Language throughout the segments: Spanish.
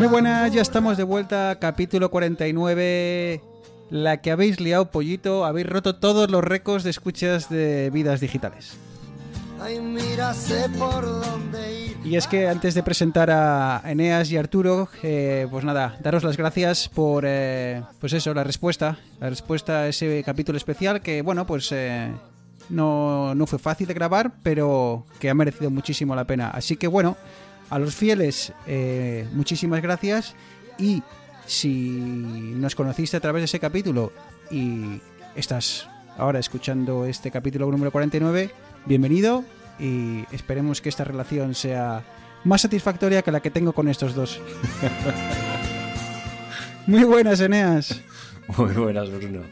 Muy buenas, ya estamos de vuelta, capítulo 49. La que habéis liado, pollito, habéis roto todos los récords de escuchas de vidas digitales. Y es que antes de presentar a Eneas y Arturo, eh, pues nada, daros las gracias por, eh, pues eso, la respuesta, la respuesta a ese capítulo especial que, bueno, pues eh, no, no fue fácil de grabar, pero que ha merecido muchísimo la pena. Así que, bueno, a los fieles, eh, muchísimas gracias y si nos conociste a través de ese capítulo y estás ahora escuchando este capítulo número 49, bienvenido y esperemos que esta relación sea más satisfactoria que la que tengo con estos dos. muy buenas, Eneas. Muy buenas, Bruno.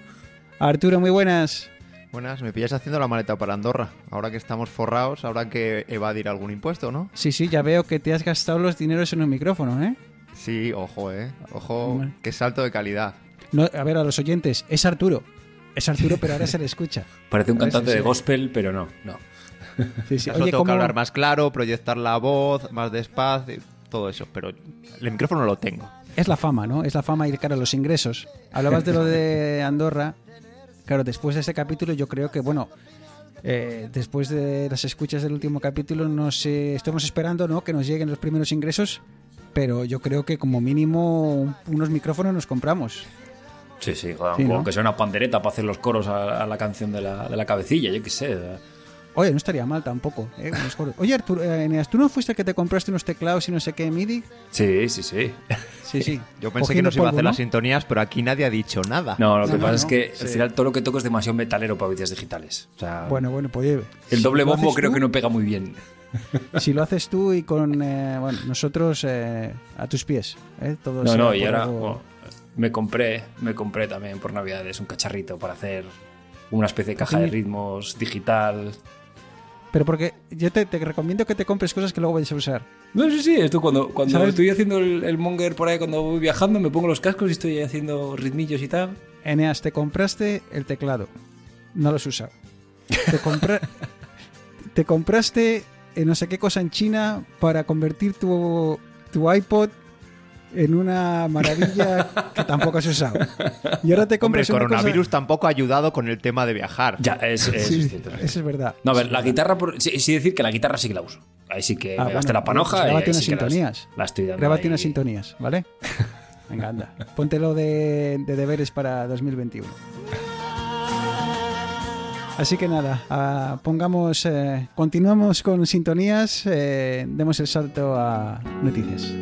Arturo, muy buenas. Buenas, me pillas haciendo la maleta para Andorra. Ahora que estamos forrados, habrá que evadir algún impuesto, ¿no? Sí, sí, ya veo que te has gastado los dineros en un micrófono, ¿eh? Sí, ojo, ¿eh? Ojo, qué salto de calidad. No, a ver, a los oyentes, es Arturo. Es Arturo, pero ahora se le escucha. Parece un cantante Sí, de sí. gospel, pero no, no. Sí, sí. Oye, tengo que ¿cómo- hablar más claro, proyectar la voz, más despacio, todo eso. Pero el micrófono lo tengo. Es la fama, ¿no? Es la fama y, claro, los ingresos. Hablabas de lo de Andorra. Claro, después de ese capítulo yo creo que, bueno, eh, después de las escuchas del último capítulo, no sé, estamos esperando, ¿no? Que nos lleguen los primeros ingresos, pero yo creo que como mínimo un- unos micrófonos nos compramos. Sí, sí, joder, Sí, como ¿no? que sea una pandereta para hacer los coros a, a la canción de la, de la cabecilla, yo qué sé. Oye, no estaría mal tampoco. ¿eh? Oye, Arturo, eh, ¿tú no fuiste el que te compraste unos teclados y no sé qué MIDI? Sí, sí, sí. Sí, sí. Yo pensé que nos iba a hacer ¿no? las sintonías, pero aquí nadie ha dicho nada. No, lo que No, pasa no, es que Sí. al final todo lo que toco es demasiado metalero para vídeos digitales. O sea, Bueno, bueno, pues el si doble lo bombo haces creo tú- que no pega muy bien. Si lo haces tú y con eh, bueno, nosotros eh, a tus pies. ¿eh? Todo No, no, y ahora algo- bueno, me compré, me compré también por Navidades un cacharrito para hacer una especie de caja de ritmos digital. Pero porque yo te, te recomiendo que te compres cosas que luego vayas a usar. No, sí, sí, esto cuando, cuando ¿Sabes? estoy haciendo el, el monger por ahí, cuando voy viajando, me pongo los cascos y estoy haciendo ritmillos y tal. Eneas, te compraste el teclado. No lo has usado. Te, compra- te compraste eh, no sé qué cosa en China para convertir tu, tu iPod en una maravilla que tampoco has usado. Y ahora te Hombre, el compras una cosa- coronavirus tampoco ha ayudado con el tema de viajar. Ya, es, es, Sí, es cierto. eso es verdad. No, a ver, la guitarra, por- sí, sí decir que la guitarra sí que la uso. Ahí sí que Ah, me gasté bueno, la panoja pues grábate unas sí las- sintonías. La estoy dando Grábate ahí. unas sintonías, ¿vale? Venga, anda. Póntelo de, de deberes para 2021. Así que nada, ah, pongamos, eh, continuamos con sintonías, eh, demos el salto a noticias.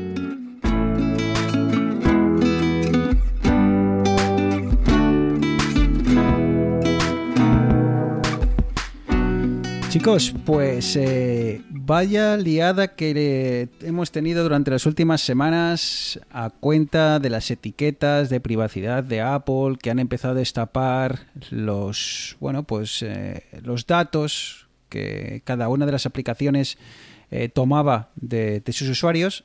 Chicos, pues eh, vaya liada que hemos tenido durante las últimas semanas a cuenta de las etiquetas de privacidad de Apple que han empezado a destapar los, bueno, pues eh, los datos que cada una de las aplicaciones eh, tomaba de sus usuarios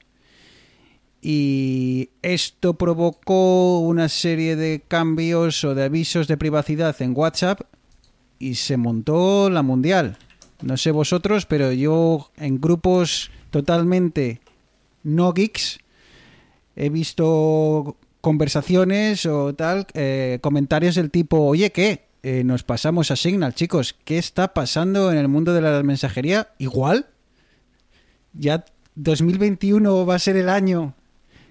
y esto provocó una serie de cambios o de avisos de privacidad en WhatsApp y se montó la mundial. No sé vosotros, pero yo en grupos totalmente no geeks he visto conversaciones o tal, eh, comentarios del tipo, oye, ¿qué? Eh, nos pasamos a Signal, chicos. ¿Qué está pasando en el mundo de la mensajería? Igual. Ya 2021 va a ser el año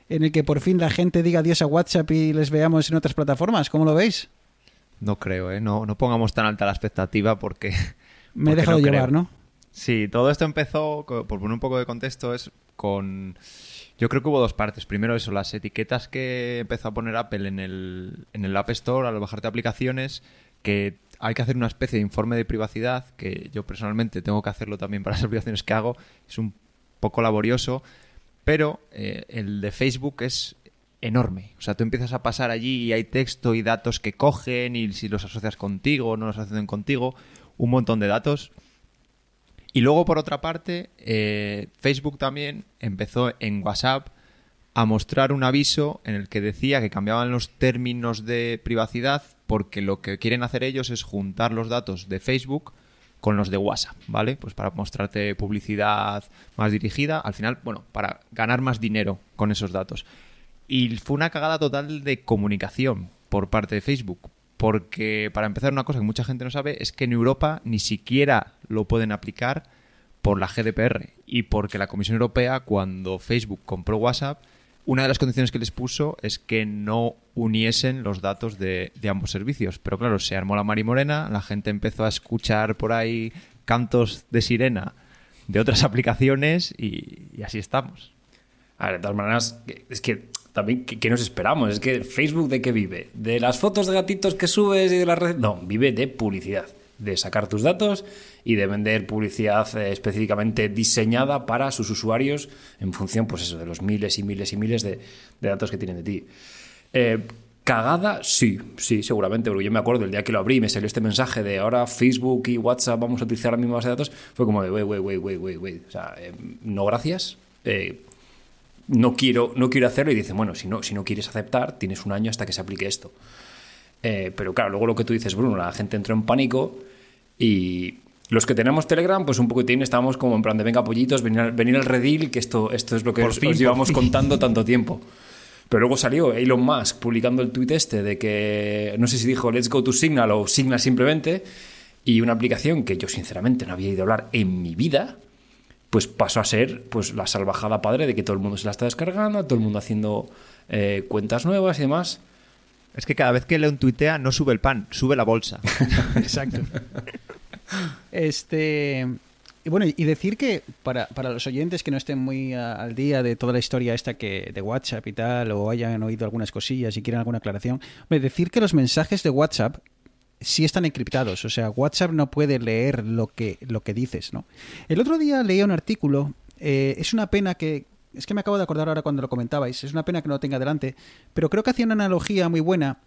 en el que por fin la gente diga adiós a WhatsApp y les veamos en otras plataformas. ¿Cómo lo veis? No creo, ¿eh? No, no pongamos tan alta la expectativa porque... Me he dejado no llevar, creo. ¿no? Sí, todo esto empezó, por poner un poco de contexto, es con... Yo creo que hubo dos partes. Primero eso, las etiquetas que empezó a poner Apple en el, en el App Store al bajarte aplicaciones, que hay que hacer una especie de informe de privacidad, que yo personalmente tengo que hacerlo también para las aplicaciones que hago, es un poco laborioso, pero eh, el de Facebook es enorme. O sea, tú empiezas a pasar allí y hay texto y datos que cogen y si los asocias contigo o no los asocian contigo, un montón de datos. Y luego, por otra parte, eh, Facebook también empezó en WhatsApp a mostrar un aviso en el que decía que cambiaban los términos de privacidad porque lo que quieren hacer ellos es juntar los datos de Facebook con los de WhatsApp, ¿vale? Pues para mostrarte publicidad más dirigida, al final, bueno, para ganar más dinero con esos datos. Y fue una cagada total de comunicación por parte de Facebook, porque para empezar una cosa que mucha gente no sabe es que en Europa ni siquiera lo pueden aplicar por la GDPR y porque la Comisión Europea cuando Facebook compró WhatsApp una de las condiciones que les puso es que no uniesen los datos de, ambos servicios. Pero claro, se armó la marimorena, la gente empezó a escuchar por ahí cantos de sirena de otras aplicaciones y, así estamos. A ver, de todas maneras, es que también, ¿qué, nos esperamos? Es que Facebook de qué vive? ¿De las fotos de gatitos que subes y de las redes? No, vive de publicidad de sacar tus datos y de vender publicidad eh, específicamente diseñada para sus usuarios en función, pues eso, de los miles y miles y miles de, datos que tienen de ti. Eh, cagada, sí, sí, seguramente, porque yo me acuerdo el día que lo abrí y me salió este mensaje de ahora Facebook y WhatsApp vamos a utilizar la misma base de datos, fue como de, wey, wey, wey, wey, wey, wey. O sea, eh, no gracias. No quiero, no quiero hacerlo y dice, bueno, si no, si no quieres aceptar, tienes un año hasta que se aplique esto. pero claro, luego lo que tú dices, Bruno, la gente entró en pánico y los que tenemos Telegram, pues un poquitín estamos como en plan de venga pollitos, venir, venir al redil, que esto, esto es lo que os, llevamos contando tanto tiempo. Pero luego salió Elon Musk publicando el tuit este de que, no sé si dijo Let's go to Signal o Signal simplemente, y una aplicación que yo sinceramente no había ido a hablar en mi vida, pues pasó a ser pues la salvajada padre de que todo el mundo se la está descargando, todo el mundo haciendo eh, cuentas nuevas y demás. Es que cada vez que Leon tuitea no sube el pan, sube la bolsa. Exacto. Este. Y bueno, y decir que para, los oyentes que no estén muy al día de toda la historia esta que de WhatsApp y tal, o hayan oído algunas cosillas y quieren alguna aclaración, decir que los mensajes de WhatsApp sí están encriptados. O sea, WhatsApp no puede leer lo que, lo que dices, ¿no? El otro día leía un artículo. Eh, es una pena que. Es que me acabo de acordar ahora cuando lo comentabais. Es una pena que no lo tenga delante. Pero creo que hacía una analogía muy buena.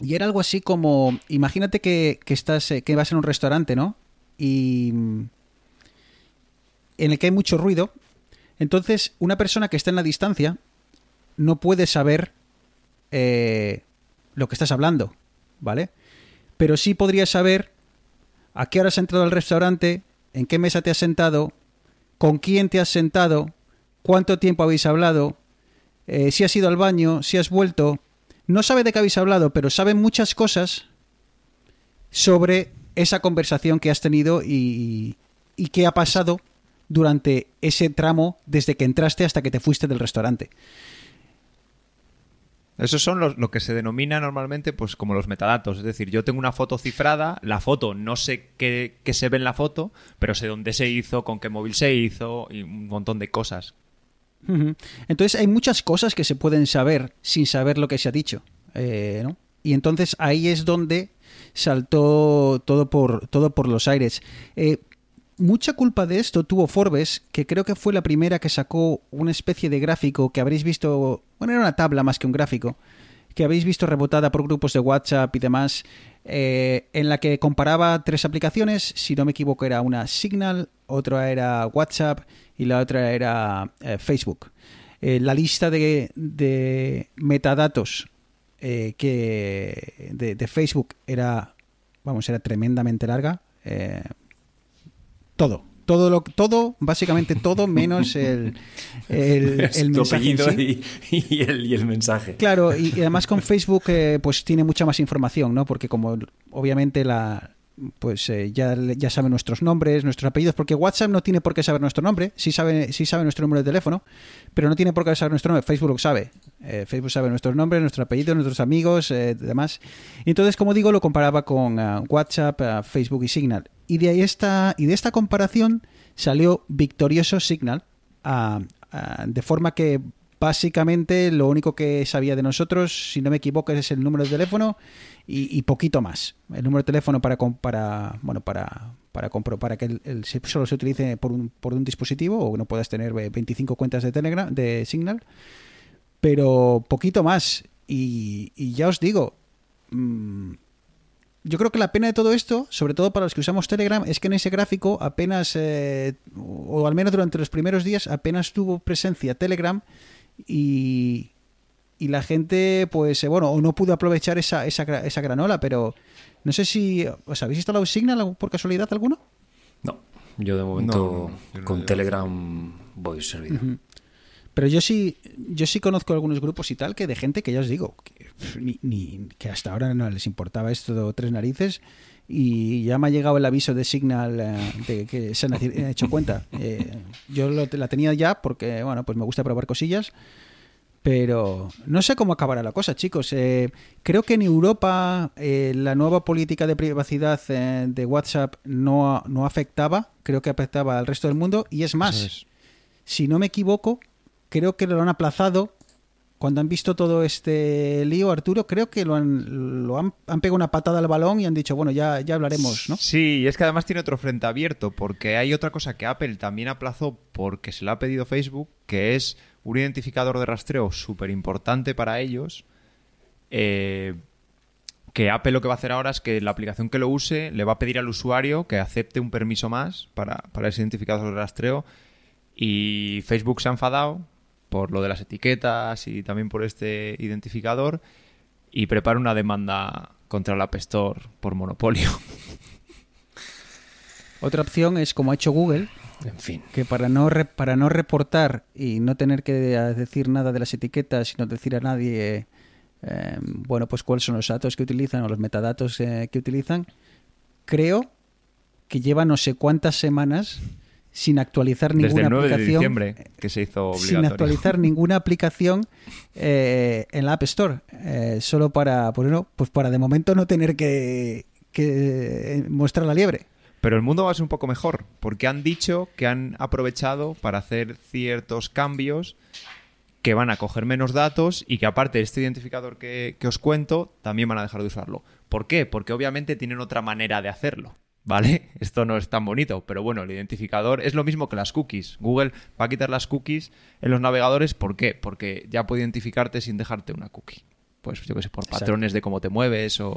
Y era algo así como. Imagínate que, que estás. Eh, que vas en un restaurante, ¿no? y en el que hay mucho ruido. Entonces, una persona que está en la distancia no puede saber eh, lo que estás hablando, ¿vale? Pero sí podría saber a qué hora has entrado al restaurante, en qué mesa te has sentado, con quién te has sentado, cuánto tiempo habéis hablado, eh, si has ido al baño, si has vuelto. No sabe de qué habéis hablado, pero sabe muchas cosas sobre esa conversación que has tenido y, y qué ha pasado durante ese tramo desde que entraste hasta que te fuiste del restaurante. Esos son los, lo que se denomina normalmente pues como los metadatos. Es decir, yo tengo una foto cifrada, la foto no sé qué, se ve en la foto, pero sé dónde se hizo, con qué móvil se hizo y un montón de cosas. Entonces hay muchas cosas que se pueden saber sin saber lo que se ha dicho. Eh, ¿no? Y entonces ahí es donde saltó todo por, todo por los aires. Eh, mucha culpa de esto tuvo Forbes, que creo que fue la primera que sacó una especie de gráfico que habréis visto, bueno, era una tabla más que un gráfico, que habéis visto rebotada por grupos de WhatsApp y demás, eh, en la que comparaba tres aplicaciones, si no me equivoco era una Signal, otra era WhatsApp y la otra era eh, Facebook. la lista de, de metadatos eh, que de, Facebook era, vamos, era tremendamente larga. Todo, todo, lo, todo, básicamente todo menos el, el, el mensaje. y, el, mensaje. Claro, y, además con Facebook eh, pues tiene mucha más información, ¿no? Porque como obviamente la, pues eh, ya, ya sabe nuestros nombres, nuestros apellidos, porque WhatsApp no tiene por qué saber nuestro nombre, sí sabe, sí sabe nuestro número de teléfono, pero no tiene por qué saber nuestro nombre, Facebook lo sabe, eh, Facebook sabe nuestros nombres, nuestro apellido, nuestros amigos, eh, demás. Y entonces, como digo, lo comparaba con WhatsApp, Facebook y Signal. Y de, ahí esta, y de esta comparación salió victorioso Signal, de forma que básicamente lo único que sabía de nosotros, si no me equivoco, es el número de teléfono y, poquito más. El número de teléfono para, para bueno, para, para, para que el, solo se utilice por un, por un dispositivo o no puedas tener 25 cuentas de Telegram, de Signal. pero poquito más. Y, y ya os digo, mm, yo creo que la pena de todo esto, sobre todo para los que usamos Telegram, es que en ese gráfico apenas, eh, o al menos durante los primeros días, apenas tuvo presencia Telegram y, y la gente, pues, eh, bueno, o no pudo aprovechar esa, esa, esa granola, pero no sé si. ¿Os habéis instalado Signal por casualidad alguno? No, yo de momento No, yo no con le- Telegram voy servido. Pero yo sí, yo sí conozco algunos grupos y tal que de gente que ya os digo, que, pf, ni, ni- que hasta ahora no les importaba esto de tres narices y ya me ha llegado el aviso de Signal eh, de que se han hecho cuenta. Eh, yo lo- la tenía ya porque, bueno, pues me gusta probar cosillas, pero no sé cómo acabará la cosa, chicos. Eh, creo que en Europa eh, la nueva política de privacidad de WhatsApp no, no afectaba, creo que afectaba al resto del mundo y es más si no me equivoco, creo que lo han aplazado. Cuando han visto todo este lío, Arturo, creo que lo han, lo han, han pegado una patada al balón y han dicho, bueno, ya, ya hablaremos, ¿no? Sí, y es que además tiene otro frente abierto, porque hay otra cosa que Apple también aplazó porque se la ha pedido Facebook, que es un identificador de rastreo súper importante para ellos. eh, que Apple lo que va a hacer ahora es que la aplicación que lo use le va a pedir al usuario que acepte un permiso más para, para ese identificador de rastreo. Y Facebook se ha enfadado por lo de las etiquetas y también por este identificador y prepara una demanda contra la App Store por monopolio. Otra opción es, como ha hecho Google, En fin. que para no, re- para no reportar y no tener que decir nada de las etiquetas, sino decir a nadie, eh, bueno, pues cuáles son los datos que utilizan o los metadatos eh, que utilizan, creo que lleva no sé cuántas semanas sin actualizar Desde ninguna el 9 de aplicación. diciembre que se hizo obligatorio. sin actualizar ninguna aplicación eh, en la App Store. Eh, solo para, pues, no, pues para de momento no tener que, que mostrar la liebre. Pero el mundo va a ser un poco mejor, porque han dicho que han aprovechado para hacer ciertos cambios que van a coger menos datos y que aparte de este identificador que, que os cuento, también van a dejar de usarlo. ¿Por qué? Porque obviamente tienen otra manera de hacerlo. ¿Vale? Esto no es tan bonito, pero bueno, el identificador es lo mismo que las cookies. Google va a quitar las cookies en los navegadores, ¿por qué? Porque ya puede identificarte sin dejarte una cookie. Pues yo qué sé, por Exacto. patrones de cómo te mueves o...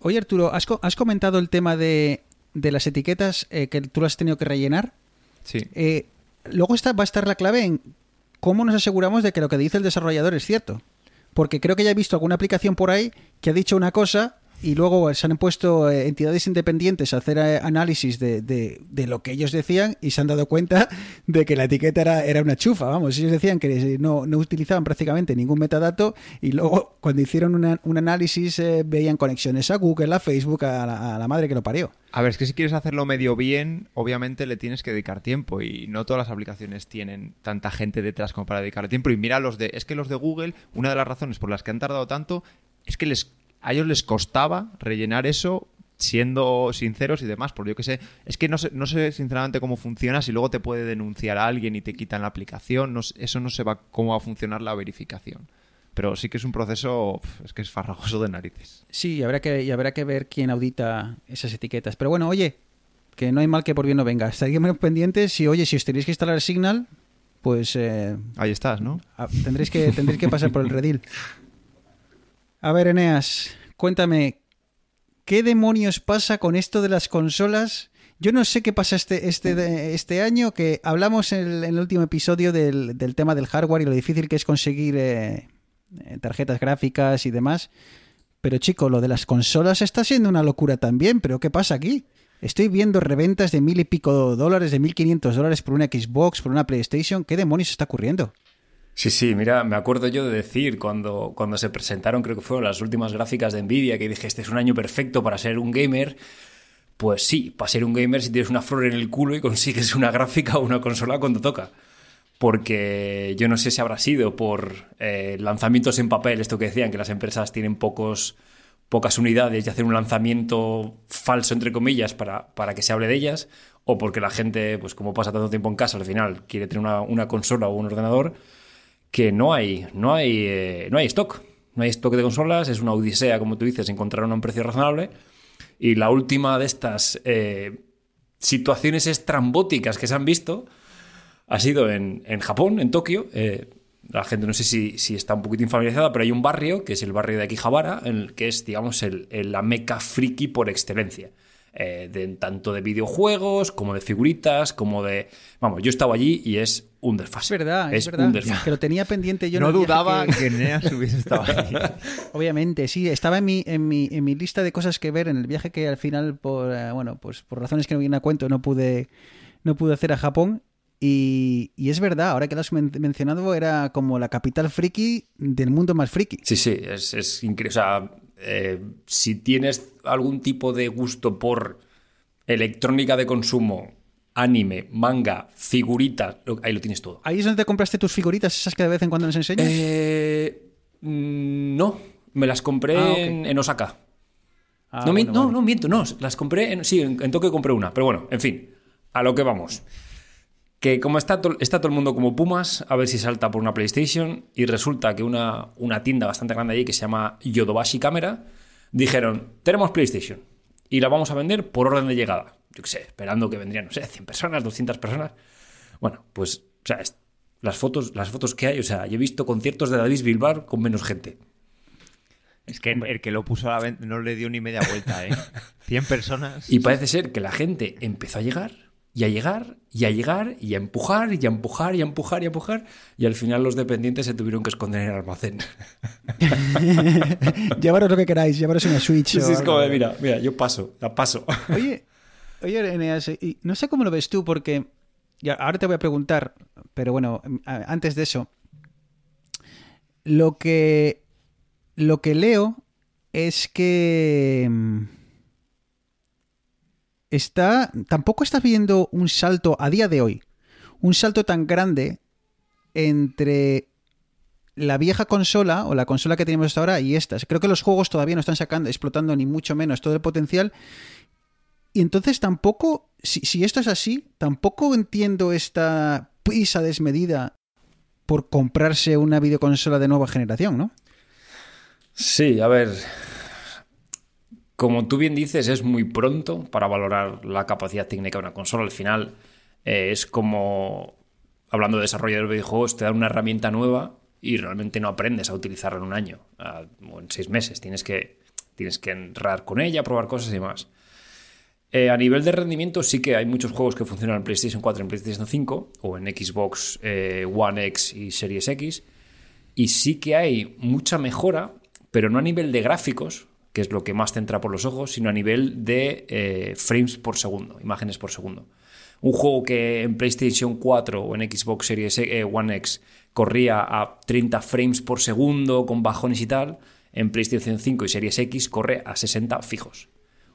Oye, Arturo, ¿has, co- has comentado el tema de, de las etiquetas eh, que tú las has tenido que rellenar? Sí. Eh, luego está, va a estar la clave en cómo nos aseguramos de que lo que dice el desarrollador es cierto. Porque creo que ya he visto alguna aplicación por ahí que ha dicho una cosa y luego se han puesto eh, entidades independientes a hacer eh, análisis de, de- de lo que ellos decían y se han dado cuenta de que la etiqueta era, era una chufa. Vamos, ellos decían que no, no utilizaban prácticamente ningún metadato y luego cuando hicieron una- un análisis eh, veían conexiones a Google, a Facebook, a la, a la madre que lo parió. A ver, es que si quieres hacerlo medio bien, obviamente le tienes que dedicar tiempo y no todas las aplicaciones tienen tanta gente detrás como para dedicar tiempo. Y mira los de, es que los de Google, una de las razones por las que han tardado tanto es que les, a ellos les costaba rellenar eso siendo sinceros y demás, porque yo que sé, es que no sé, no sé sinceramente cómo funciona, si luego te puede denunciar a alguien y te quitan la aplicación, no sé- eso no se va cómo va a funcionar la verificación. Pero sí que es un proceso, es que es farragoso de narices. Sí, y habrá que, y habrá que ver quién audita esas etiquetas. Pero bueno, oye, que no hay mal que por bien no venga. Estaríamos pendientes y, oye, si os tenéis que instalar Signal, pues eh, Ahí estás, ¿no? tendréis, que, tendréis que pasar por el redil. A ver, Eneas, cuéntame, ¿qué demonios pasa con esto de las consolas? Yo no sé qué pasa este, este, este año, que hablamos en el, en el último episodio del, del tema del hardware y lo difícil que es conseguir eh, eh, tarjetas gráficas y demás. Pero chico, lo de las consolas está siendo una locura también, pero ¿qué pasa aquí? Estoy viendo reventas de mil y pico dólares, de mil quinientos dólares por una Xbox, por una PlayStation. ¿Qué demonios está ocurriendo? Sí, sí, mira, me acuerdo yo de decir cuando, cuando se presentaron, creo que fueron las últimas gráficas de Nvidia, que dije, este es un año perfecto para ser un gamer. Pues sí, para ser un gamer si tienes una flor en el culo y consigues una gráfica o una consola cuando toca. Porque yo no sé si habrá sido por eh, lanzamientos en papel, esto que decían, que las empresas tienen pocos, pocas unidades y hacen un lanzamiento falso, entre comillas, para, para que se hable de ellas, o porque la gente, pues como pasa tanto tiempo en casa, al final quiere tener una, una consola o un ordenador, que no hay, no hay, eh, no hay stock. No hay stock de consolas, es una odisea, como tú dices, encontrar a un precio razonable. Y la última de estas eh, situaciones estrambóticas que se han visto ha sido en, en Japón, en Tokio. Eh, la gente no sé si, si está un poquito infamiliarizada, pero hay un barrio, que es el barrio de Akihabara, en el que es, digamos, el, la meca friki por excelencia. Tanto de videojuegos, como de figuritas, como de... Vamos, yo estaba allí y es un desfase. Es verdad, es, un verdad. desfase. Que lo tenía pendiente yo en no viaje dudaba que- que, Neas hubiese estado ahí. Obviamente, sí, estaba en mi, en mi, en mi lista de cosas que ver en el viaje que al final, por eh, bueno, pues por razones que no vienen a cuento, no pude, no pude hacer a Japón. Y, y es verdad, ahora que lo has men- mencionado, era como la capital friki del mundo más friki. Sí, sí, es, es increíble. O sea, eh, si tienes algún tipo de gusto por electrónica de consumo, anime, manga, figuritas, ahí lo tienes todo. ¿Ahí es donde te compraste tus figuritas, esas que de vez en cuando nos enseñas? Eh, mm, no, me las compré Ah, en, en Osaka. Ah, no, bueno, no, vale. no, miento, no, las compré en, sí, en, en Tokio compré una, pero bueno, en fin, a lo que vamos. Que como está, to- está todo el mundo como Pumas, a ver si salta por una PlayStation, y resulta que una, una tienda bastante grande allí que se llama Yodobashi Camera, dijeron, tenemos PlayStation, y la vamos a vender por orden de llegada. Yo qué sé, esperando que vendrían, no sé, 100 personas, 200 personas. Bueno, pues, o sea, las fotos, las fotos que hay, o sea, yo he visto conciertos de David Bilbar con menos gente. Es que el que lo puso a la venta no le dio ni media vuelta, ¿eh? 100 personas. Y parece ser que la gente empezó a llegar y a llegar y a llegar y a empujar y a empujar y a empujar y a empujar y al final los dependientes se tuvieron que esconder en el almacén. llevaros lo que queráis, llevaros una Switch. o es como de, mira, mira, yo paso, la paso. Oye, oye, Eneas, no sé cómo lo ves tú, porque ahora te voy a preguntar, pero bueno, a- antes de eso, lo que lo que leo es que mm, está tampoco estás viendo un salto a día de hoy, un salto tan grande entre la vieja consola o la consola que tenemos hasta ahora y estas. Creo que los juegos todavía no están sacando, explotando ni mucho menos todo el potencial. Y entonces tampoco, si, si esto es así, tampoco entiendo esta prisa desmedida por comprarse una videoconsola de nueva generación, ¿no? Sí, a ver. Como tú bien dices, es muy pronto para valorar la capacidad técnica de una consola. Al final, eh, es como, hablando de desarrollo de videojuegos, te dan una herramienta nueva y realmente no aprendes a utilizarla en un año o en seis meses. Tienes que, tienes que enredar con ella, probar cosas y demás. Eh, a nivel de rendimiento, sí que hay muchos juegos que funcionan en PlayStation 4 y en PlayStation 5 o en Xbox eh, One X y Series X. Y sí que hay mucha mejora, pero no a nivel de gráficos, que es lo que más te entra por los ojos, sino a nivel de eh, frames por segundo, imágenes por segundo. Un juego que en PlayStation 4 o en Xbox Series eh, One X corría a 30 frames por segundo con bajones y tal, en PlayStation 5 y Series X corre a 60 fijos.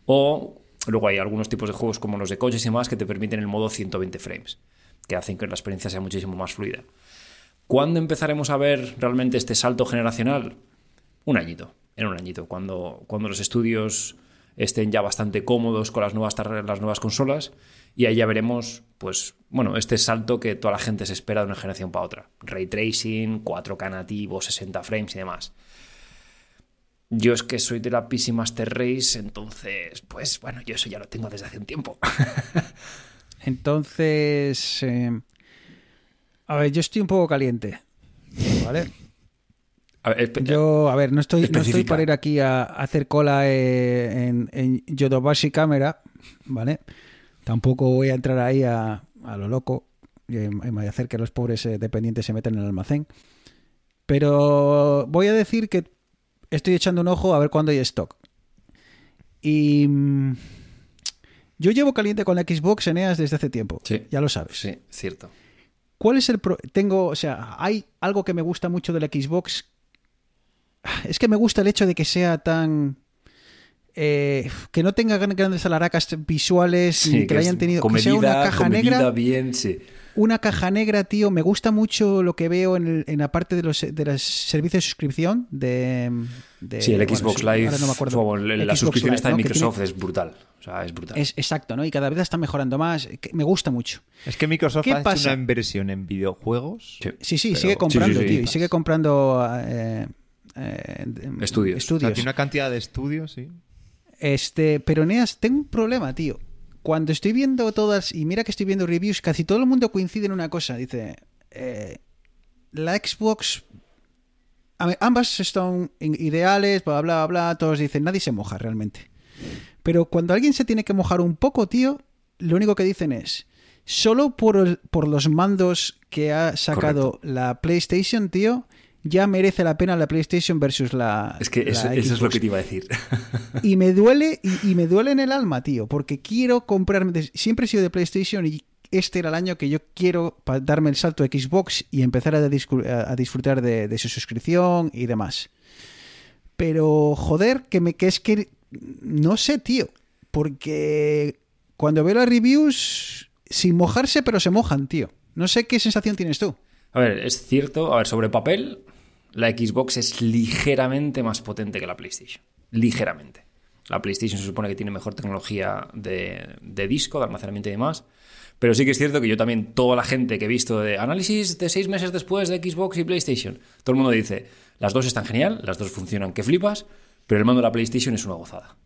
O luego hay algunos tipos de juegos como los de coches y demás que te permiten el modo 120 frames, que hacen que la experiencia sea muchísimo más fluida. ¿Cuándo empezaremos a ver realmente este salto generacional? Un añito, en un añito, cuando, cuando los estudios estén ya bastante cómodos con las nuevas, las nuevas consolas y ahí ya veremos, pues, bueno, este salto que toda la gente se espera de una generación para otra. Ray tracing, 4K nativo, 60 frames y demás. Yo es que soy de la PC Master Race, entonces, pues bueno, yo eso ya lo tengo desde hace un tiempo. Entonces, eh, a ver, yo estoy un poco caliente, ¿vale? A ver, espe- Yo, a ver, no estoy, no estoy para ir aquí a, a hacer cola eh, en, en Yodobashi Camera, ¿vale? Tampoco voy a entrar ahí a, a lo loco y, y me voy a hacer que los pobres eh, dependientes se metan en el almacén. Pero voy a decir que estoy echando un ojo a ver cuándo hay stock. Y mm, yo llevo caliente con la Xbox Eneas desde hace tiempo, Sí. ya lo sabes. sí, cierto. ¿Cuál es el pro tengo, o sea, hay algo que me gusta mucho de la Xbox es que me gusta el hecho de que sea tan eh, que no tenga gran- grandes alaracas visuales Sí, ni que, la hayan tenido que sea una caja negra bien, sí. una caja negra tío me gusta mucho lo que veo en, el- en la parte de los de los servicios de suscripción de, de- Sí, el bueno, Xbox sí, Live, ahora no me acuerdo. o el- la Xbox suscripción. Que tiene- Microsoft es brutal. O sea, es brutal. es exacto no y cada vez está mejorando más que me gusta mucho Es que Microsoft ¿Qué ha pasa? hecho una inversión en videojuegos. Sí. sí sí Pero- sigue comprando sí, sí, tío y sigue comprando eh, eh, Estudios. O estudios sea, tiene una cantidad de estudios, sí. Este, pero Neas, tengo un problema, tío. Cuando estoy viendo todas, y mira que estoy viendo reviews, casi todo el mundo coincide en una cosa. Dice, eh, la Xbox. ambas son ideales, bla, bla, bla. Todos dicen, nadie se moja realmente. Pero cuando alguien se tiene que mojar un poco, tío, lo único que dicen es. Solo por, el- por los mandos que ha sacado la PlayStation, tío, ya merece la pena la PlayStation versus la. Es que la eso, eso es lo que te iba a decir. Y me duele, y, y me duele en el alma, tío, porque quiero comprarme. siempre he sido de PlayStation y este era el año que yo quiero darme el salto a Xbox y empezar a disfrutar de, de su suscripción y demás. Pero, joder, que, me, que es que. No sé, tío. Porque cuando veo las reviews, sin mojarse, pero se mojan, tío. No sé qué sensación tienes tú. A ver, es cierto, a ver, sobre papel, la Xbox es ligeramente más potente que la PlayStation. Ligeramente. La PlayStation se supone que tiene mejor tecnología de, de disco, de almacenamiento y demás. Pero sí que es cierto que yo también, toda la gente que he visto de análisis de seis meses después de Xbox y PlayStation, todo el mundo dice, las dos están genial, las dos funcionan que flipas, pero el mando de la PlayStation es una gozada.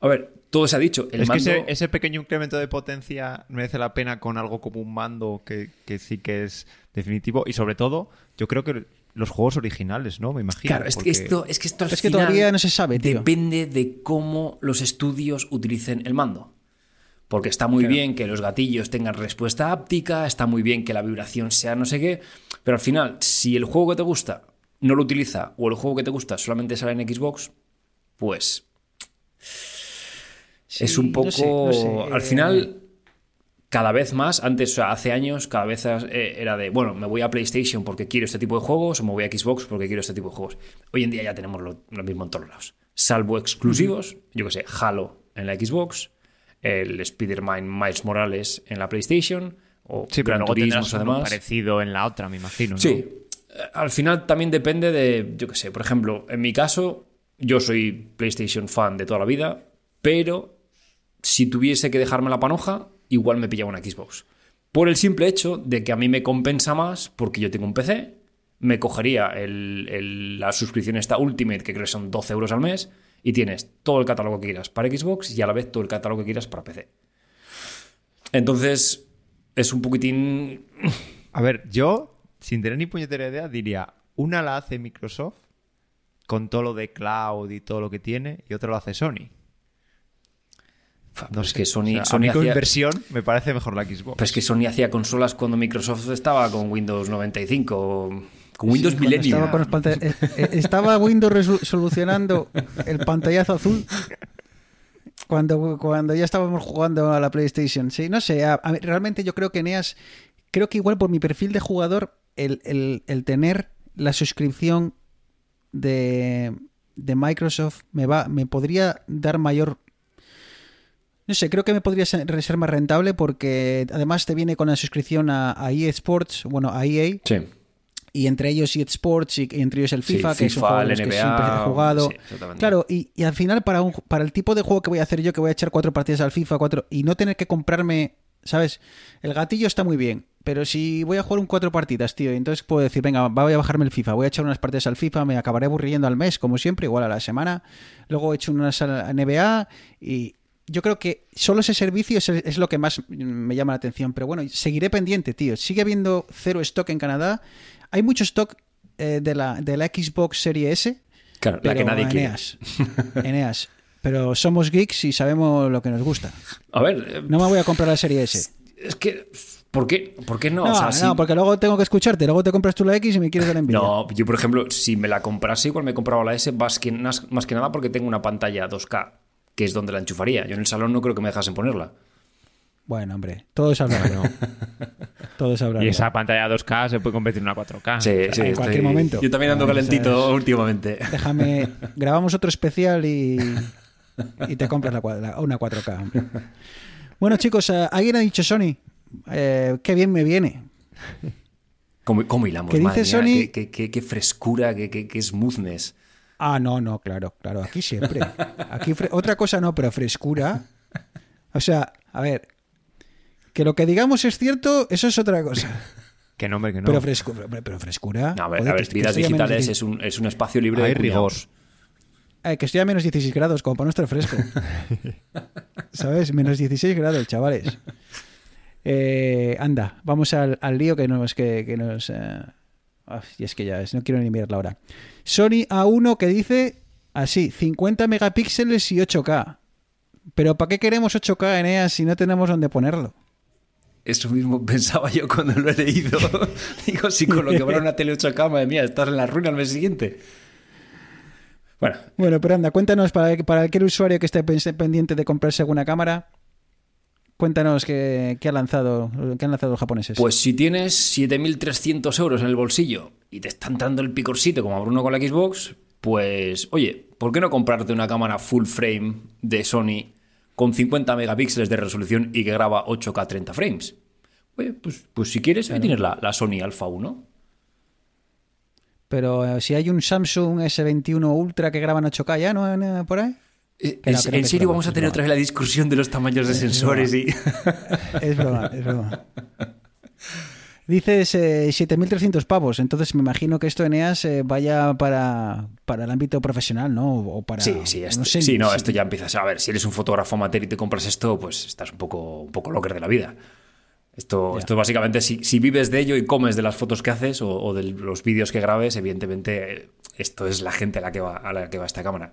A ver, todo se ha dicho. El es mando... que ese, ese pequeño incremento de potencia merece la pena con algo como un mando que, que sí que es definitivo. Y sobre todo, yo creo que los juegos originales, ¿no? Me imagino. Claro, es que, porque- esto, es que esto al Es que final todavía no se sabe, tío. Depende de cómo los estudios utilicen el mando. Porque está muy bien que los gatillos tengan respuesta áptica, está muy bien que la vibración sea no sé qué, pero al final, si el juego que te gusta no lo utiliza o el juego que te gusta solamente sale en Xbox, pues es un poco... no sé, no sé, Al eh, final, cada vez más, antes, o sea, hace años, cada vez eh, era de, bueno, me voy a PlayStation porque quiero este tipo de juegos o me voy a Xbox porque quiero este tipo de juegos. Hoy en día ya tenemos lo, lo mismo en todos lados. Salvo exclusivos, yo que sé, Halo en la Xbox, el Spider-Man Miles Morales en la PlayStation o Sí, pero Gran luego además. parecido en la otra, me imagino. ¿no? Sí. Eh, Al final también depende de, yo qué sé, por ejemplo, en mi caso, yo soy PlayStation fan de toda la vida, pero si tuviese que dejarme la panoja, igual me pillaba una Xbox. Por el simple hecho de que a mí me compensa más porque yo tengo un PC, me cogería el- la suscripción esta Ultimate, que creo que son 12 euros al mes, y tienes todo el catálogo que quieras para Xbox y a la vez todo el catálogo que quieras para PC. Entonces, es un poquitín A ver, yo, sin tener ni puñetera idea, diría, una la hace Microsoft con todo lo de cloud y todo lo que tiene, y otra lo hace Sony. No es que Sony, O sea, a Sony mí con hacía- inversión me parece mejor la Xbox. Pero es que Sony hacía consolas cuando Microsoft estaba con Windows 95, con Windows Sí, Millennium. Estaba, con eh, eh, estaba Windows solucionando el pantallazo azul cuando, cuando ya estábamos jugando a la PlayStation. Sí, no sé, a- a mí- realmente yo creo que Neas, creo que igual por mi perfil de jugador, el, el- el tener la suscripción de, de Microsoft me va, me podría dar mayor no sé, creo que me podría ser, ser más rentable porque además te viene con la suscripción a, a EA Sports, bueno, a EA, Sí, y entre ellos EA Sports y, entre ellos el Sí, FIFA, que es un juego que siempre he jugado. sí, claro, y, y al final para, un, para el tipo de juego que voy a hacer yo, que voy a echar cuatro partidas al FIFA, cuatro, y no tener que comprarme, ¿sabes? El gatillo está muy bien, pero si voy a jugar un cuatro partidas, tío, y entonces puedo decir, venga, voy a bajarme el FIFA, voy a echar unas partidas al FIFA, me acabaré aburriendo al mes, como siempre, igual a la semana, luego he hecho unas a la NBA y... Yo creo que solo ese servicio es, es lo que más me llama la atención. Pero bueno, seguiré pendiente, tío. Sigue habiendo cero stock en Canadá. Hay mucho stock eh, de, la, de la Xbox Serie S. claro, la que nadie quiere. Eneas, Eneas. Pero somos geeks y sabemos lo que nos gusta. A ver, eh, No me voy a comprar la Serie S. es que, ¿por qué, ¿por qué no? No, O sea, no, si- porque luego tengo que escucharte. Luego te compras tú la X y me quieres dar envidia. No, yo por ejemplo, si me la comprase, igual me compraba la S más que, más que nada porque tengo una pantalla 2K, que es donde la enchufaría. Yo en el salón no creo que me dejasen ponerla. Bueno, hombre, todo es hablar. Todo es hablar. Y esa pantalla 2K se puede convertir en una 4K. Sí, en sí, cualquier momento. Yo también ando Ah, calentito ¿sabes? últimamente. Déjame, grabamos otro especial y, y te compras la, la- una 4K. hombre. Bueno, chicos, eh, alguien ha dicho Sony. Eh, qué bien me viene. ¿Cómo, cómo hilamos? ¿Qué madre dice? Sony? Qué, qué- qué- qué frescura, qué, qué- qué smoothness. Ah, no, no, claro, claro, aquí siempre. Aquí otra cosa no, pero frescura. O sea, a ver, que lo que digamos es cierto, eso es otra cosa. Que no, hombre, que no. Pero, pero frescura. No, a ver, joder, a ver, vidas digitales es un, es un espacio libre Hay de rigor. Eh, que estoy a menos 16 grados, como para no estar fresco. ¿Sabes? Menos 16 grados, chavales. Eh, anda, vamos al, al lío que nos... Que, que nos eh, y es que ya es, no quiero ni mirar la hora. Sony A1 que dice así, 50 megapíxeles y 8K. Pero ¿para qué queremos 8K en EA si no tenemos dónde ponerlo? Eso mismo pensaba yo cuando lo he leído. Digo, si con lo que vale una tele 8K, madre mía, estás en la ruina al mes siguiente. Bueno, Bueno, pero anda, cuéntanos para, para cualquier usuario que esté pendiente de comprarse alguna cámara, cuéntanos qué, qué ha lanzado, qué han lanzado los japoneses. pues si tienes 7.300 euros en el bolsillo y te está entrando el picorcito como a Bruno con la Xbox, pues oye, ¿por qué no comprarte una cámara full frame de Sony con 50 megapíxeles de resolución y que graba 8K 30 frames? Oye, pues, pues si quieres, ahí tienes la, la Sony Alpha 1. Pero eh, si hay un Samsung S21 Ultra que graban 8K ya, ¿no? Eh, ¿Por ahí? Eh, ¿En, serio vamos a tener otra vez la discusión de los tamaños de Es sensores y... Es broma, es broma. Dices eh, 7.300 pavos, entonces me imagino que esto en EAS eh, vaya para, para el ámbito profesional, ¿no? O para... Sí, sí, esto, no sé, sí, no, sí. esto ya empiezas a ver. Si eres un fotógrafo amateur y te compras esto, pues estás un poco, un poco locker de la vida. Esto, esto básicamente, si, si vives de ello y comes de las fotos que haces o, o de los vídeos que grabes, evidentemente esto es la gente a la que va, a la que va esta cámara.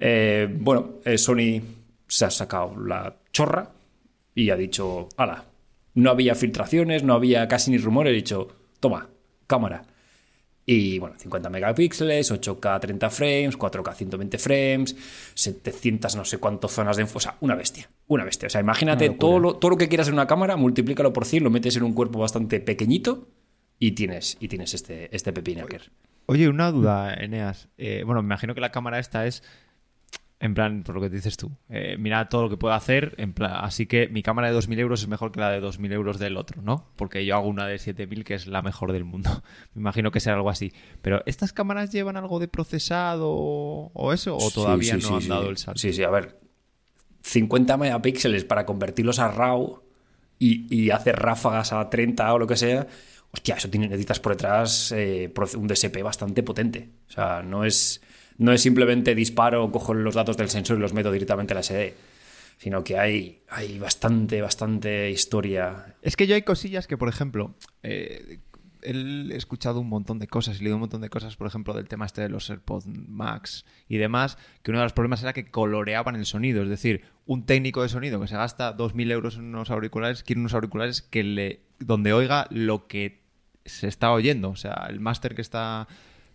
Eh, bueno, eh, Sony se ha sacado la chorra y ha dicho, ala, no había filtraciones, no había casi ni rumores, he dicho, toma, cámara. Y bueno, 50 megapíxeles, 8K 30 frames, 4K 120 frames, 700 no sé cuántas zonas de enfo. O sea, una bestia, una bestia. O sea, imagínate todo lo, todo lo que quieras en una cámara, multiplícalo por 100, lo metes en un cuerpo bastante pequeñito y tienes, y tienes este, este pepinaker. Oye, una duda, Eneas. Eh, bueno, me imagino que la cámara esta es, en plan, por lo que dices tú, eh, mira todo lo que puedo hacer, en plan, así que mi cámara de 2.000 euros es mejor que la de 2.000 euros del otro, ¿no? Porque yo hago una de 7.000 que es la mejor del mundo. Me imagino que será algo así. Pero, ¿estas cámaras llevan algo de procesado o eso? ¿O todavía Sí, sí, no sí, han dado el salto? Sí, sí, a ver. 50 megapíxeles para convertirlos a RAW y, y hacer ráfagas a 30 o lo que sea. Hostia, eso tiene, necesitas por detrás eh, un DSP bastante potente. O sea, no es, no es simplemente disparo, cojo los datos del sensor y los meto directamente a la SD. Sino que hay, hay bastante, bastante historia. Es que yo hay cosillas que, por ejemplo, eh, he escuchado un montón de cosas y leído un montón de cosas, por ejemplo, del tema este de los AirPods Max y demás, que uno de los problemas era que coloreaban el sonido. Es decir, un técnico de sonido que se gasta 2.000 euros en unos auriculares, quiere unos auriculares que le, donde oiga lo que se está oyendo. O sea, el máster que está,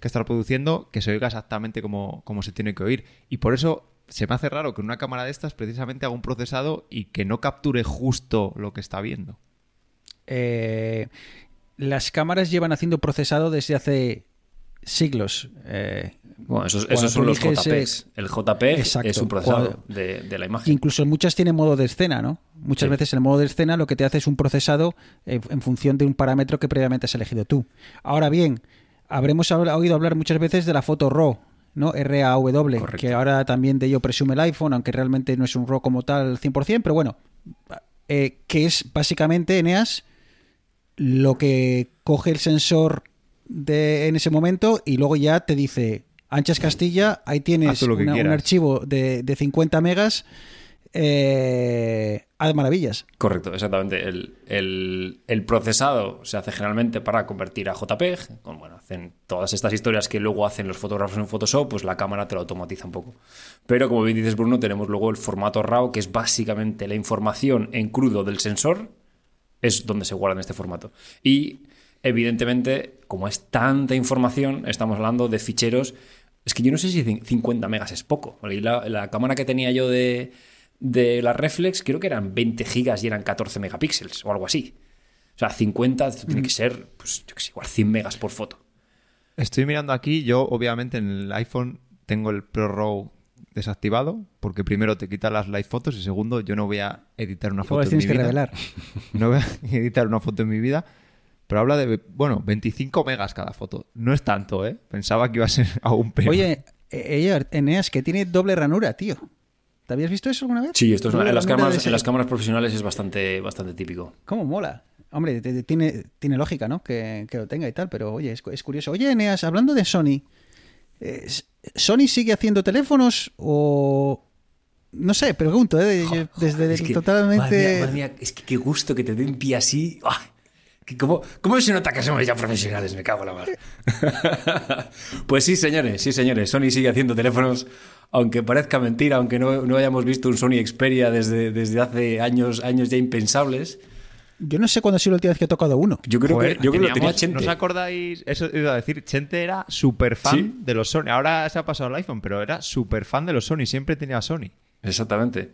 que está reproduciendo, que se oiga exactamente como, como se tiene que oír. Y por eso se me hace raro que una cámara de estas precisamente haga un procesado y que no capture justo lo que está viendo. Eh, las cámaras llevan haciendo procesado desde hace siglos. Eh, Bueno, esos, son los JPEGs. El JPEG Exacto. es un procesador Cuando- de, de la imagen. incluso muchas tienen modo de escena, ¿no? Muchas Sí. veces el modo de escena lo que te hace es un procesado en, en función de un parámetro que previamente has elegido tú. Ahora bien, habremos oído hablar muchas veces de la foto RAW, ¿no? RAW, Correcto. que ahora también de ello presume el iPhone, aunque realmente no es un RAW como tal al 100%, pero bueno, eh, que es básicamente, Eneas, lo que coge el sensor de, en ese momento y luego ya te dice, Anchas Castilla, ahí tienes una- un archivo de, de 50 megas, eh, maravillas. Correcto, exactamente. El, el- procesado se hace generalmente para convertir a JPEG. Con, bueno, hacen todas estas historias que luego hacen los fotógrafos en Photoshop, pues la cámara te lo automatiza un poco. Pero como bien dices, Bruno, tenemos luego el formato RAW, que es básicamente la información en crudo del sensor, es donde se guarda en este formato. Y evidentemente, como es tanta información, estamos hablando de ficheros. Es que yo no sé si cin- 50 megas es poco. la cámara que tenía yo de, de la Reflex, creo que eran 20 gigas y eran 14 megapíxeles o algo así. O sea, 50 esto tiene que ser, pues, yo que sé, igual 100 megas por foto. Estoy mirando aquí, yo obviamente en el iPhone tengo el Pro RAW desactivado, porque primero te quita las live fotos y segundo yo no voy a editar una foto en mi que vida. revelar. No voy a editar una foto en mi vida, pero habla de, bueno, 25 megas cada foto. No es tanto, ¿eh? Pensaba que iba a ser aún peor. Oye, eh, ella, Eneas, que tiene doble ranura, tío. ¿Te habías visto eso alguna vez? Sí, esto es una- en, las cámaras, de en las ese- cámaras profesionales es bastante, bastante típico. ¿Cómo mola? Hombre, te- te- tiene, tiene lógica, ¿no? Que, que lo tenga y tal, pero oye, es, es curioso. Oye, Eneas, hablando de Sony, eh, ¿Sony sigue haciendo teléfonos o no sé, pregunto, ¿eh? Yo desde Es que, totalmente... Madre mía, madre mía, es que qué gusto que te den pie así. ¡Ah! Que ¿Cómo, ¿Cómo se nota que somos ya profesionales? Me cago en la mar. pues sí, señores, sí, señores. Sony sigue haciendo teléfonos, aunque parezca mentira, aunque no, no hayamos visto un Sony Xperia desde, desde hace años, años ya impensables. Yo no sé cuándo ha sido la última vez que he tocado uno. Yo creo Joder, que, yo creo que lo tenía Chente. ¿No os acordáis? Eso iba a decir, Chente era súper fan Sí. de los Sony. Ahora se ha pasado al iPhone, pero era súper fan de los Sony. Siempre tenía Sony. Exactamente.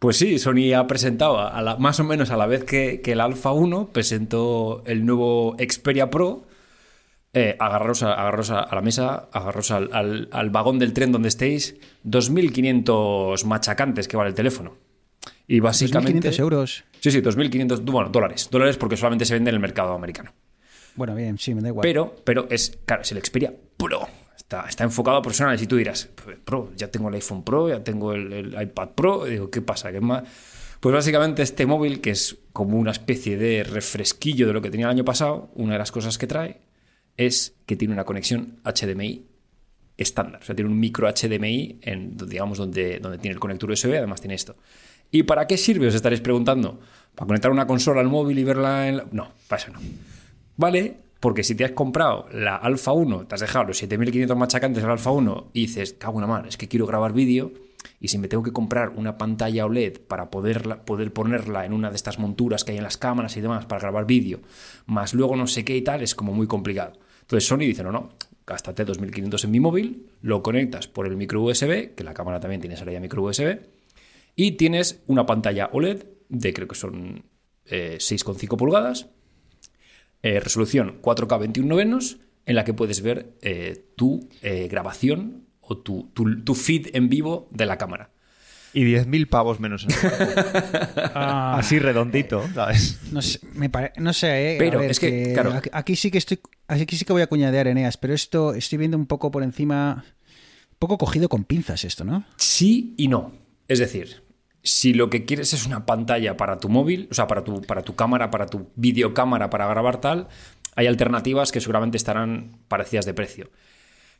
Pues sí, Sony ha presentado, a la- más o menos a la vez que, que el Alpha 1, presentó el nuevo Xperia Pro. Eh, agarraros a, agarraros a, a la mesa, agarraros al, al- al vagón del tren donde estéis. 2.500 machacantes que vale el teléfono. Y básicamente... 2.500 euros. Sí, sí, 2.500, bueno, dólares. Dólares porque solamente se vende en el mercado americano. Bueno, bien, sí, me da igual. Pero, pero es, claro, es el Xperia Pro. Está, está enfocado a profesionales. Y tú dirás, "Pues, Pro, ya tengo el iPhone Pro, ya tengo el, el iPad Pro. Y digo, ¿qué pasa? ¿Qué más? Pues básicamente este móvil, que es como una especie de refresquillo de lo que tenía el año pasado, una de las cosas que trae es que tiene una conexión HDMI estándar. O sea, tiene un micro HDMI, digamos, donde, donde tiene el conector USB, además tiene esto. ¿Y para qué sirve? Os estaréis preguntando. ¿Para conectar una consola al móvil y verla en la... No, para eso no. Vale, porque si te has comprado la Alpha 1, te has dejado los 7500 machacantes del Alpha 1 y dices, cago la mar, es que quiero grabar vídeo y si me tengo que comprar una pantalla OLED para poderla, poder ponerla en una de estas monturas que hay en las cámaras y demás para grabar vídeo, más luego no sé qué y tal, es como muy complicado. Entonces Sony dice, no, no, gástate 2500 en mi móvil, lo conectas por el micro USB, que la cámara también tiene salida micro USB, y tienes una pantalla OLED de creo que son eh, 6,5 pulgadas, eh, resolución 4K 21 novenos, en la que puedes ver eh, tu eh, grabación o tu, feed en vivo de la cámara. Y 10.000 pavos menos en el Ah, Así redondito, ¿sabes? no sé, me pare- no sé, eh, a Pero ver, es que, claro. aquí, aquí sí que estoy, aquí sí que voy a cuñadear Eneas, pero esto estoy viendo un poco por encima, un poco cogido con pinzas esto, ¿no? Sí y no. Es decir, si lo que quieres es una pantalla para tu móvil, o sea, para tu, para tu cámara, para tu videocámara, para grabar tal, hay alternativas que seguramente estarán parecidas de precio.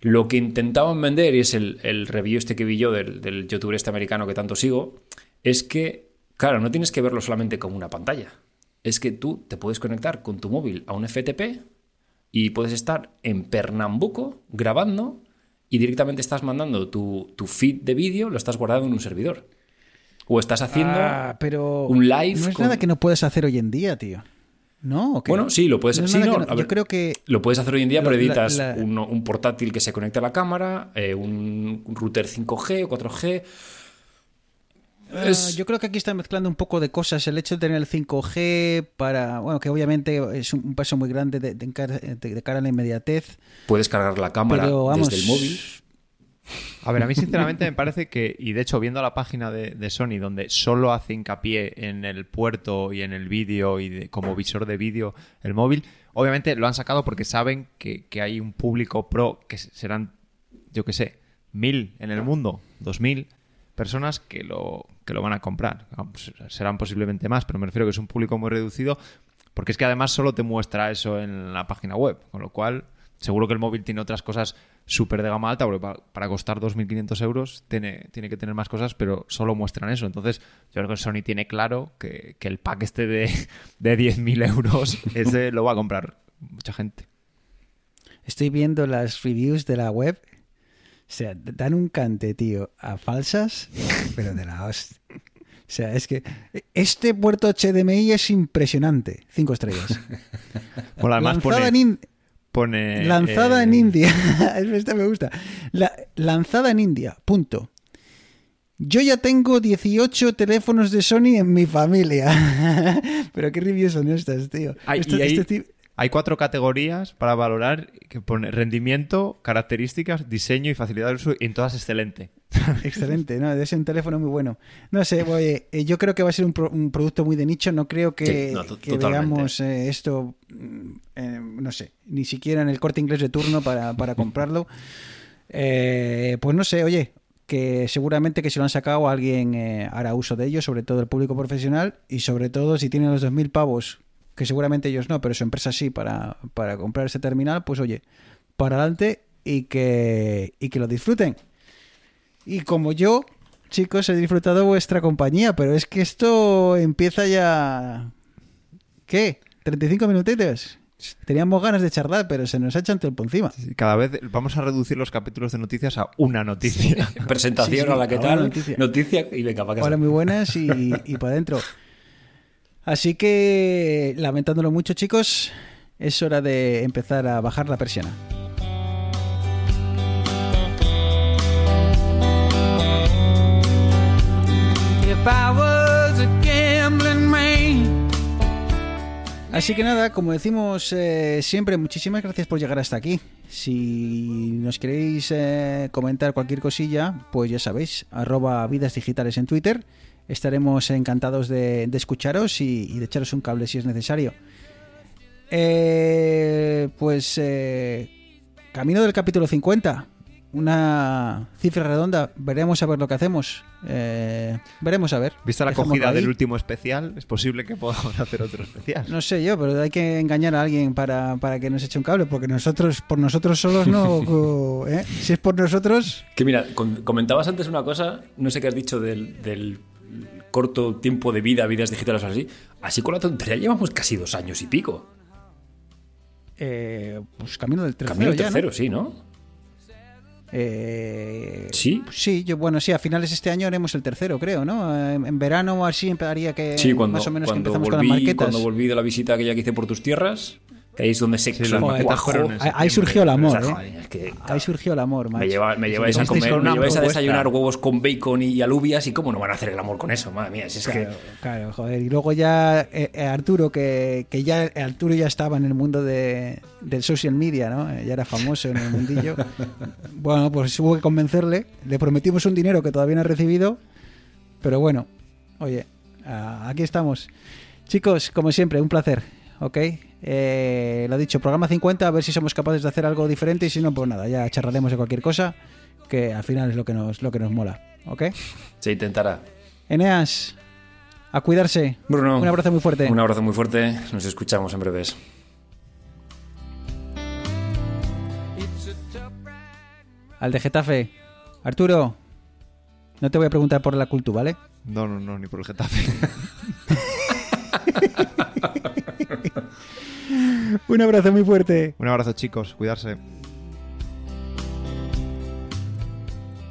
Lo que intentaban vender, y es el, el review este que vi yo del, del youtuber este americano que tanto sigo, es que, claro, no tienes que verlo solamente como una pantalla. Es que tú te puedes conectar con tu móvil a un FTP y puedes estar en Pernambuco grabando y directamente estás mandando tu, tu feed de vídeo, lo estás guardando en un servidor. O estás haciendo... Ah, pero un live no es con- nada que no puedes hacer hoy en día, tío. ¿No? Bueno, sí, lo puedes No sí, no, Yo creo que Lo puedes hacer hoy en día, pero la- editas la- un, un portátil que se conecte a la cámara, eh, un router 5G o 4G. Ah, yo creo que aquí está mezclando un poco de cosas. El hecho de tener el 5G para. Bueno, que obviamente es un paso muy grande de, cara, de- de cara a la inmediatez. Puedes cargar la cámara Pero vamos. desde el móvil. A ver, a mí sinceramente me parece que, y de hecho viendo la página de, Sony donde solo hace hincapié en el puerto y en el vídeo y de- como visor de vídeo el móvil, obviamente lo han sacado porque saben que, que hay un público pro que serán, yo qué sé, mil en el mundo, dos mil personas que lo, que lo van a comprar. Serán posiblemente más, pero me refiero que es un público muy reducido porque es que además solo te muestra eso en la página web, con lo cual seguro que el móvil tiene otras cosas súper de gama alta, porque para, para costar 2.500 euros tiene, tiene que tener más cosas, pero solo muestran eso. Entonces yo creo que Sony tiene claro que, que el pack este de, de 10.000 euros ese lo va a comprar mucha gente. Estoy viendo las reviews de la web. O sea, dan un cante, tío, a falsas, pero de la hostia. O sea, es que este puerto HDMI es impresionante. Cinco estrellas. Bueno, además lanzada pone, en, pone, lanzada eh, en India. Esta me gusta. La- lanzada en India. Punto. Yo ya tengo 18 teléfonos de Sony en mi familia. Pero qué reviews son estas, tío. Hay, Esto- y hay- este ti- hay cuatro categorías para valorar que pone rendimiento, características, diseño y facilidad de uso, y en todas excelente. Excelente, ¿no? Es un teléfono muy bueno. No sé, oye, eh, yo creo que va a ser un, pro- un producto muy de nicho. No creo que, Sí, no, que veamos eh, esto, mm, eh, no sé, ni siquiera en el corte inglés de turno para, para comprarlo. Eh, pues no sé, oye, que seguramente que si lo han sacado alguien eh, hará uso de ello, sobre todo el público profesional y sobre todo si tienen los 2.000 pavos, que seguramente ellos no, pero su empresa sí, para, para comprar ese terminal, pues oye, para adelante y que, y que lo disfruten. Y como yo, chicos, he disfrutado vuestra compañía, pero es que esto empieza ya... ¿Qué? ¿35 minutitos? Teníamos ganas de charlar, pero se nos ha echado el tiempo encima. Cada vez vamos a reducir los capítulos de noticias a una noticia. Presentación Sí, sí, a la que tal, noticia. noticia. y venga, para casa. Hola, muy buenas y, y para adentro. Así que, lamentándolo mucho, chicos, es hora de empezar a bajar la persiana. Así que nada, como decimos eh, siempre, muchísimas gracias por llegar hasta aquí. Si nos queréis eh, comentar cualquier cosilla, pues ya sabéis, arroba vidas digitales en Twitter. Estaremos encantados de, de escucharos y, y de echaros un cable si es necesario. Eh, pues eh, camino del capítulo 50. Una cifra redonda. Veremos a ver lo que hacemos. Eh, veremos a ver. Vista la acogida del último especial, es posible que podamos hacer otro especial. No sé yo, pero hay que engañar a alguien para, para que nos eche un cable, porque nosotros, por nosotros solos no. ¿eh? Si es por nosotros, Que mira, comentabas antes una cosa, no sé qué has dicho del, del corto tiempo de vida, vidas digitales o así. Así con la tontería llevamos casi dos años y pico. eh, pues camino del tercero. Camino ya, ¿no? tercero, sí, ¿no? Eh, Sí. Sí, yo, bueno, sí, a finales de este año haremos el tercero, creo, ¿no? En, verano o así empezaría que. Sí, cuando, más o menos que cuando, empezamos con las volví, marquetas. cuando volví de la visita aquella que hice por tus tierras, que ahí es donde se Sí, las cuajó. marquetas fueron en Ahí- septiembre. ahí surgió el amor, ¿eh? joder, es que, Ahí surgió el amor, macho. me, lleva- me lleváis a comer, con me lleváis a desayunar huevos con bacon y alubias y cómo no van a hacer el amor con eso, madre mía, si es Claro, que claro, joder. Y luego ya eh, eh, Arturo, que, que ya eh, Arturo ya estaba en el mundo de, del social media, ¿no? Ya era famoso en el mundillo. bueno, pues hubo que convencerle. Le prometimos un dinero que todavía no ha recibido. Pero bueno, oye, aquí estamos. Chicos, como siempre, un placer, ¿ok? Eh, lo dicho, programa 50, a ver si somos capaces de hacer algo diferente y si no, pues nada, ya charlaremos de cualquier cosa, que al final es lo que nos, lo que nos mola, ¿ok? se intentará. Eneas, a cuidarse. Bruno, Un abrazo muy fuerte. Un abrazo muy fuerte, nos escuchamos en breves. Al de Getafe. Arturo, no te voy a preguntar por la cultura, ¿vale? No, no, no, ni por el Getafe. Un abrazo muy fuerte. Un abrazo, chicos, cuidarse.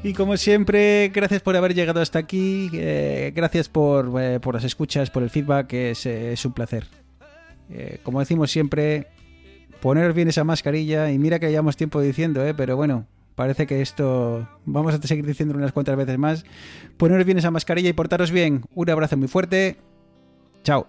Y como siempre, gracias por haber llegado hasta aquí. eh, gracias por, eh, por las escuchas, por el feedback, es, eh, es un placer. Como decimos siempre, poneros bien esa mascarilla. Y mira que llevamos tiempo diciendo, eh, pero bueno, parece que esto vamos a seguir diciendo unas cuantas veces más. Poneros bien esa mascarilla y portaros bien. Un abrazo muy fuerte. Chao.